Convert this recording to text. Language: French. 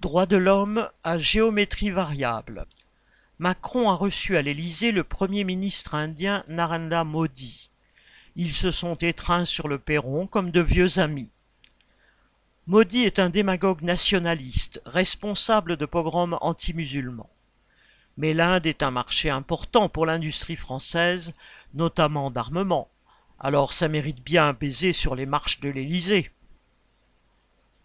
Droits de l'homme à géométrie variable. Macron a reçu à l'Élysée le Premier ministre indien Narendra Modi. Ils se sont étreints sur le perron comme de vieux amis. Modi est un démagogue nationaliste, responsable de pogroms anti-musulmans. Mais l'Inde est un marché important pour l'industrie française, notamment d'armement. Alors ça mérite bien un baiser sur les marches de l'Élysée.